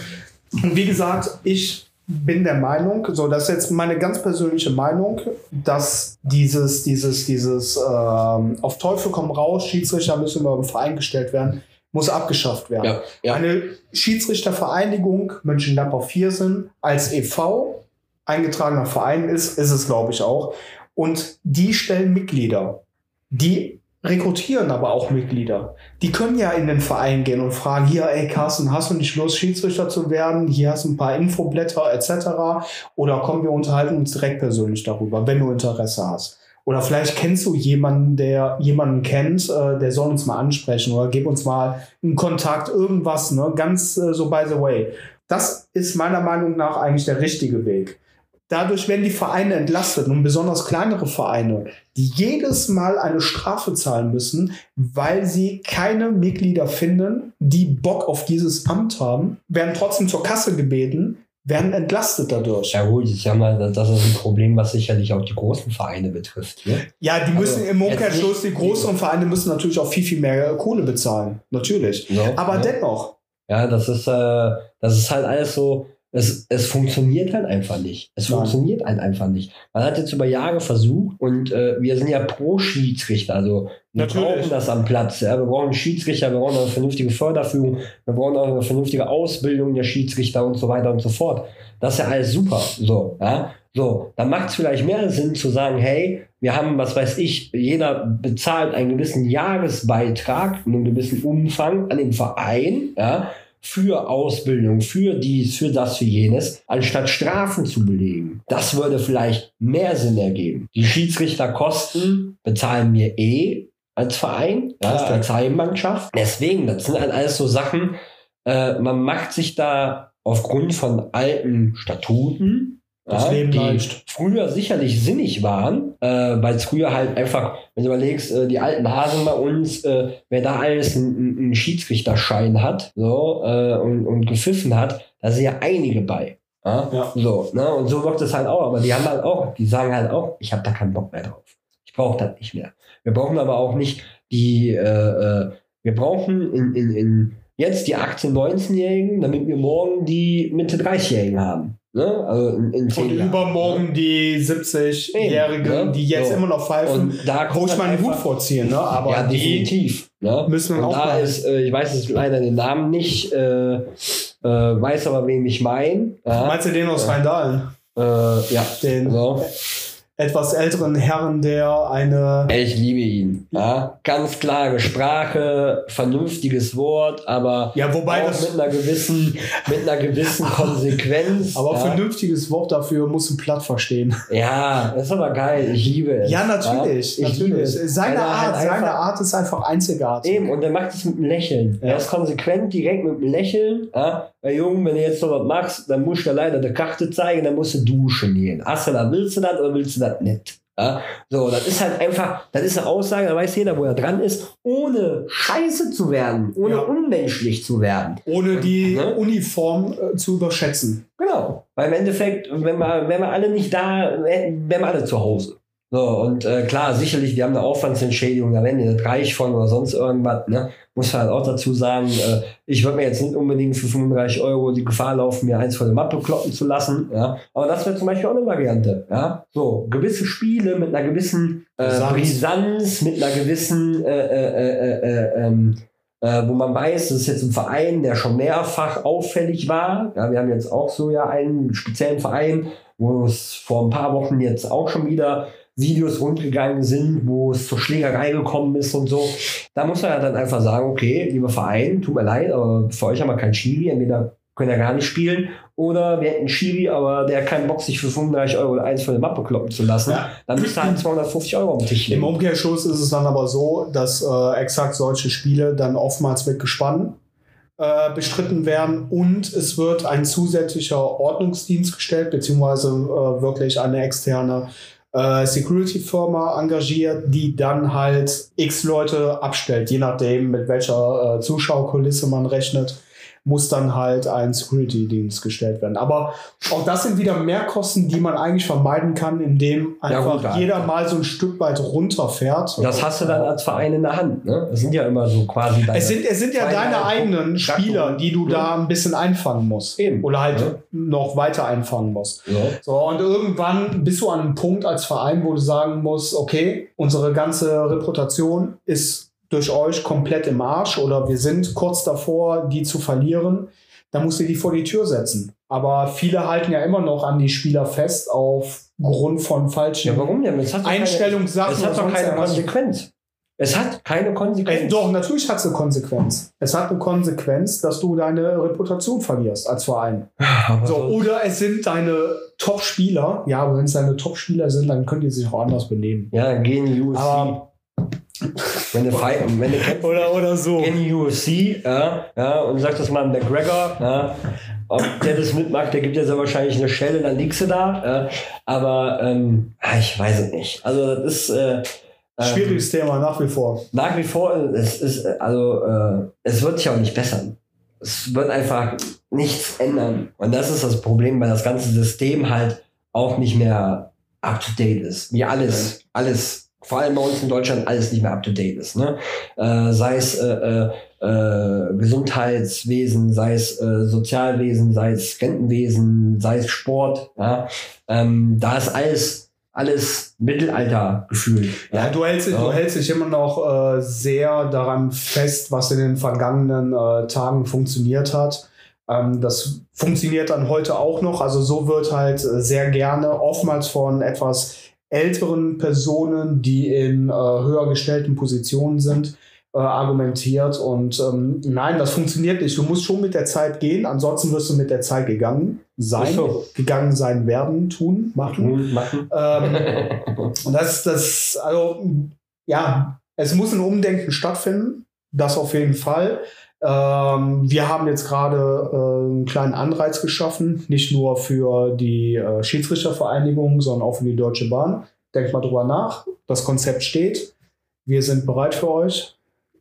Und wie gesagt, ich bin der Meinung, so das ist jetzt meine ganz persönliche Meinung, dass dieses, dieses, dieses ähm, auf Teufel komm raus, Schiedsrichter müssen über den Verein gestellt werden, muss abgeschafft werden. Ja, ja. Eine Schiedsrichtervereinigung Mönchengladbach Viersen als e.V. eingetragener Verein ist, ist es glaube ich auch. Und die stellen Mitglieder. Die rekrutieren aber auch Mitglieder. Die können ja in den Verein gehen und fragen, hier, ey Carsten, hast du nicht Lust, Schiedsrichter zu werden? Hier hast du ein paar Infoblätter etc. Oder komm, wir unterhalten uns direkt persönlich darüber, wenn du Interesse hast. Oder vielleicht kennst du jemanden, der jemanden kennt, äh, der soll uns mal ansprechen oder gib uns mal einen Kontakt, irgendwas, ne? Ganz äh, so by the way. Das ist meiner Meinung nach eigentlich der richtige Weg. Dadurch werden die Vereine entlastet und besonders kleinere Vereine, die jedes Mal eine Strafe zahlen müssen, weil sie keine Mitglieder finden, die Bock auf dieses Amt haben, werden trotzdem zur Kasse gebeten, werden entlastet dadurch. Ja gut, ich sag mal, das, ist ein Problem, was sicherlich auch die großen Vereine betrifft. Ne? Ja, die müssen also, im Umkehrschluss, die größeren Vereine müssen natürlich auch viel, viel mehr Kohle bezahlen. Natürlich. Ja, Aber ja. dennoch. Ja, das ist, äh, das ist halt alles so, es, es funktioniert halt einfach nicht. Es Nein. funktioniert halt einfach nicht. Man hat jetzt über Jahre versucht und äh, wir sind ja pro Schiedsrichter. Also wir Natürlich. brauchen das am Platz. Ja. Wir brauchen Schiedsrichter, wir brauchen eine vernünftige Förderführung, wir brauchen auch eine vernünftige Ausbildung der Schiedsrichter und so weiter und so fort. Das ist ja alles super. So, ja. So, dann macht es vielleicht mehr Sinn zu sagen, hey, wir haben, was weiß ich, jeder bezahlt einen gewissen Jahresbeitrag in einem gewissen Umfang an den Verein, ja, für Ausbildung, für dies, für das, für jenes, anstatt Strafen zu belegen. Das würde vielleicht mehr Sinn ergeben. Die Schiedsrichterkosten bezahlen wir eh als Verein, ja, als Heimmannschaft. Deswegen, das sind halt alles so Sachen, äh, man macht sich da aufgrund von alten Statuten ja, die leicht. früher sicherlich sinnig waren, äh, weil es früher halt einfach, wenn du überlegst, äh, die alten Hasen bei uns, äh, wer da alles einen, einen Schiedsrichterschein hat so, äh, und, und gepfiffen hat, da sind ja einige bei. Ja? ja. So, ne? Und so wirkt es halt auch, aber die haben halt auch, die sagen halt auch, ich habe da keinen Bock mehr drauf. Ich brauche das nicht mehr. Wir brauchen aber auch nicht die, äh, äh, wir brauchen in, in, in jetzt die 18-, 19-Jährigen, damit wir morgen die Mitte 30-Jährigen haben. Ne? Also in, in und übermorgen ne? die 70-Jährigen, ne? die jetzt so. immer noch pfeifen, und da muss man einen Hut vorziehen. Ne? Aber ja, definitiv. Ne? Müssen wir und auch da ist, äh, ich weiß jetzt leider den Namen nicht, äh, äh, weiß aber, wen ich meine. Ja? Meinst du den aus Rheindahlen? Äh, ja. Den. So etwas älteren Herrn, der eine. Ich liebe ihn. Ja, ganz klare Sprache, vernünftiges Wort, aber ja, wobei auch mit einer gewissen, mit einer gewissen Konsequenz. Aber ja. vernünftiges Wort dafür muss ein Platt verstehen. Ja, das ist aber geil. Ich liebe es. Ja, natürlich. Ja, ich natürlich. Seine Art, halt seine Art ist einfach einzigartig. Eben, und er macht es mit einem Lächeln. Er ist konsequent, direkt mit einem Lächeln. Ja, Hey Junge, wenn du jetzt noch was machst, dann musst du ja leider die Karte zeigen, dann musst du duschen gehen. Hast du da, willst du das oder willst du das nicht? Ja? So, das ist halt einfach, das ist eine Aussage, da weiß jeder, wo er dran ist, ohne scheiße zu werden, ohne ja. unmenschlich zu werden. Ohne die ne? Uniform äh, zu überschätzen. Genau. Weil im Endeffekt, wenn wir, wenn wir alle nicht da, wären wir alle zu Hause. So, und äh, klar, sicherlich, wir haben eine Aufwandsentschädigung, da werden die nicht reich von oder sonst irgendwas. Ne? Muss halt auch dazu sagen, äh, ich würde mir jetzt nicht unbedingt für 35 Euro die Gefahr laufen, mir eins von der Mappe kloppen zu lassen. Ja? Aber das wäre zum Beispiel auch eine Variante. Ja? So, gewisse Spiele mit einer gewissen äh, Brisanz, mit einer gewissen äh, äh, äh, äh, ähm, äh, wo man weiß, das ist jetzt ein Verein, der schon mehrfach auffällig war. Ja, wir haben jetzt auch so ja einen speziellen Verein, wo es vor ein paar Wochen jetzt auch schon wieder Videos rundgegangen sind, wo es zur Schlägerei gekommen ist und so. Da muss man ja dann einfach sagen, okay, lieber Verein, tut mir leid, aber für euch haben wir kein Schiri, entweder können ja gar nicht spielen oder wir hätten Schiri, aber der hat keinen Bock, sich für 35 Euro eins von der Mappe kloppen zu lassen. Ja. Dann müsste halt 250 Euro am Tisch liegen. Im Umkehrschluss ist es dann aber so, dass äh, exakt solche Spiele dann oftmals mit Gespann äh, bestritten werden und es wird ein zusätzlicher Ordnungsdienst gestellt, beziehungsweise äh, wirklich eine externe äh, Security-Firma engagiert, die dann halt x Leute abstellt, je nachdem, mit welcher äh, Zuschauerkulisse man rechnet muss dann halt ein Security-Dienst gestellt werden. Aber auch das sind wieder Mehrkosten, die man eigentlich vermeiden kann, indem einfach ja, gut, jeder ja. mal so ein Stück weit runterfährt. Das hast du dann als Verein in der Hand. Ne? Das sind ja immer so quasi deine Es sind, es sind ja deine eigenen Spieler, die du ja. da ein bisschen einfangen musst. Eben. Oder halt noch weiter einfangen musst. So, und irgendwann bist du an einem Punkt als Verein, wo du sagen musst, okay, unsere ganze Reputation ist durch euch komplett im Arsch oder wir sind kurz davor, die zu verlieren, dann musst du die vor die Tür setzen. Aber viele halten ja immer noch an die Spieler fest aufgrund von falschen ja, warum denn? Einstellungssachen. Es hat doch keine Konsequenz. Es hat keine Äh, Konsequenz. doch, natürlich hat es eine Konsequenz. Es hat eine Konsequenz, dass du deine Reputation verlierst als Verein. So, oder es sind deine Top-Spieler. Ja, aber wenn es deine Top-Spieler sind, dann können die sich auch anders benehmen. ja, gehen die UFC. Aber- wenn du fight, wenn du kämpfst, Oder, oder so. in die UFC, ja, ja, und sagt das mal McGregor, ja, ob der das mitmacht, der gibt dir so wahrscheinlich eine Schelle, dann liegst du da. Ja, aber ähm, ah, ich weiß es nicht. Also das ist äh, ähm, Schwieriges Thema nach wie vor. nach wie vor, es ist, also äh, es wird sich auch nicht bessern. Es wird einfach nichts ändern. Und das ist das Problem, weil das ganze System halt auch nicht mehr up to date ist. Wie alles, alles, vor allem bei uns in Deutschland, alles nicht mehr up to date ist. Ne? Äh, sei es äh, äh, äh, Gesundheitswesen, sei es äh, Sozialwesen, sei es Rentenwesen, sei es Sport. Ja? Ähm, da ist alles, alles Mittelalter gefühlt. Ja, du hältst, dich, Ja. du hältst dich immer noch äh, sehr daran fest, was in den vergangenen äh, Tagen funktioniert hat. Ähm, das funktioniert dann heute auch noch. Also so wird halt äh, sehr gerne oftmals von etwas älteren Personen, die in äh, höher gestellten Positionen sind, äh, argumentiert. Und ähm, nein, das funktioniert nicht. Du musst schon mit der Zeit gehen, ansonsten wirst du mit der Zeit gegangen sein, so. gegangen sein werden, tun, machen. Machen. Ähm, und das, das, also, ja, es muss ein Umdenken stattfinden. Das auf jeden Fall. Ähm, wir haben jetzt gerade äh, einen kleinen Anreiz geschaffen, nicht nur für die äh, Schiedsrichtervereinigung, sondern auch für die Deutsche Bahn. Denkt mal drüber nach. Das Konzept steht. Wir sind bereit für euch.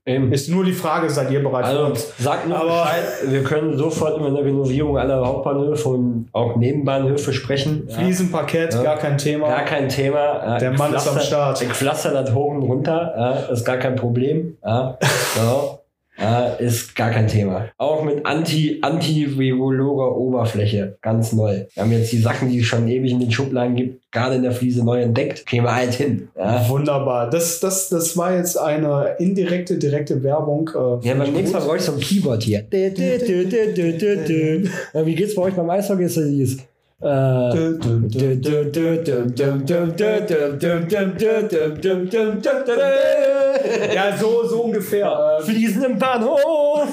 Eben. Ist nur die Frage, seid ihr bereit für Also uns? sagt nur Aber- Bescheid, wir können sofort über eine Renovierung aller Hauptbahnhöfe und auch Nebenbahnhöfe sprechen. Fliesenparkett, Ja. gar kein Thema. Gar kein Thema. Der Mann ist am Start. Ich pflaster das hoch und runter, ja, ist gar kein Problem. Ja, so. ja, ist gar kein Thema. Auch mit anti anti Oberfläche, ganz neu. Wir haben jetzt die Sachen, die es schon ewig in den Schubladen gibt, gerade in der Fliese neu entdeckt. Kriegen wir halt hin. Ja. Wunderbar. Das, das, das war jetzt eine indirekte, direkte Werbung. Äh, Ja, beim nächsten Mal brauche ich so ein Keyboard hier. Ja, Wie geht's bei euch beim Eishockey? Äh. Ja, so, so ungefähr. Ähm. Fliesen im Bahnhof.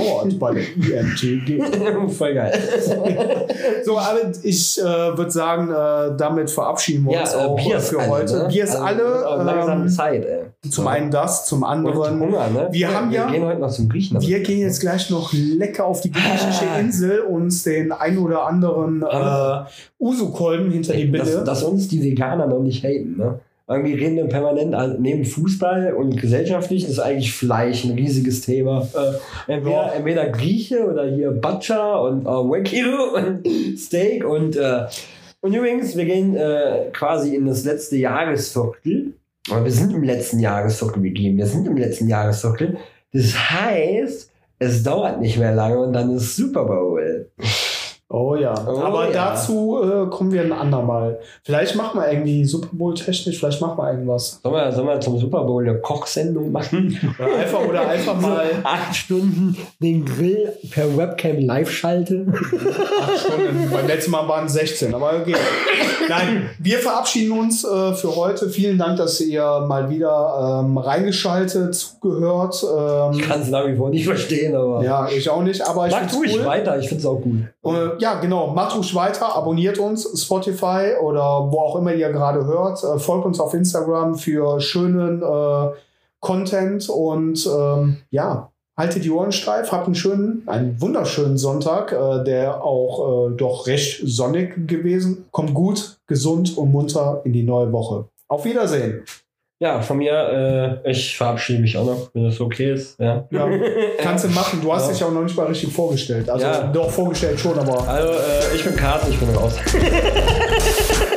Oh, und bei der IMTG. Voll geil. So, aber ich äh, würde sagen, äh, damit verabschieden wir uns ja, auch Bier für alle, heute. Ne? Bier ist also, alle. Äh, ähm, langsam Zeit, ey zum einen das, zum Und anderen. Hunger, ne? Wir haben ja- Wir gehen heute noch zum Griechen. Wir gehen jetzt gleich noch lecker auf die griechische Ah. Insel uns den ein oder anderen äh, Aber- Uso-Kolben hinter die Bille. dass, dass uns die Veganer noch nicht haten, ne? Irgendwie reden wir permanent an, neben Fußball und gesellschaftlich ist eigentlich Fleisch ein riesiges Thema. Äh, entweder, Ja. entweder Grieche oder hier Butcher und äh, Wagyu und Steak und äh, und übrigens, wir gehen äh, quasi in das letzte Jahresviertel. Aber wir sind im letzten Jahresviertel gegeben. Wir sind im letzten Jahresviertel. Das heißt, es dauert nicht mehr lange und dann ist Super Bowl. Oh ja. Oh Aber ja. dazu äh, kommen wir ein andermal. Vielleicht machen wir irgendwie Super Bowl technisch, vielleicht machen wir irgendwas. Sollen wir, sollen wir zum Super Bowl eine Kochsendung machen? Oder einfach, oder einfach mal acht Stunden den Grill per Webcam live schalte. acht Stunden. Beim letzten Mal waren es 16, aber okay. Nein, wir verabschieden uns äh, für heute. Vielen Dank, dass ihr mal wieder ähm, reingeschaltet, zugehört. Ich Ähm, kann es nach wie vor nicht verstehen, aber. ja, ich auch nicht, aber ich find's ruhig cool. weiter, ich finde es auch gut. Äh, ja, genau. Macht ruhig weiter, abonniert uns, Spotify oder wo auch immer ihr gerade hört. Äh, folgt uns auf Instagram für schönen äh, Content und ähm, ja, haltet die Ohren steif, habt einen schönen, einen wunderschönen Sonntag, äh, der auch äh, doch recht sonnig gewesen. Kommt gut, gesund und munter in die neue Woche. Auf Wiedersehen. Ja, von mir, äh, ich verabschiede mich auch noch, wenn das okay ist. Ja. Ja, kannst du machen. Du hast Ja. dich auch noch nicht mal richtig vorgestellt. Also Ja. doch vorgestellt schon, aber Also, äh, ich bin Carsten, ich bin raus.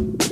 you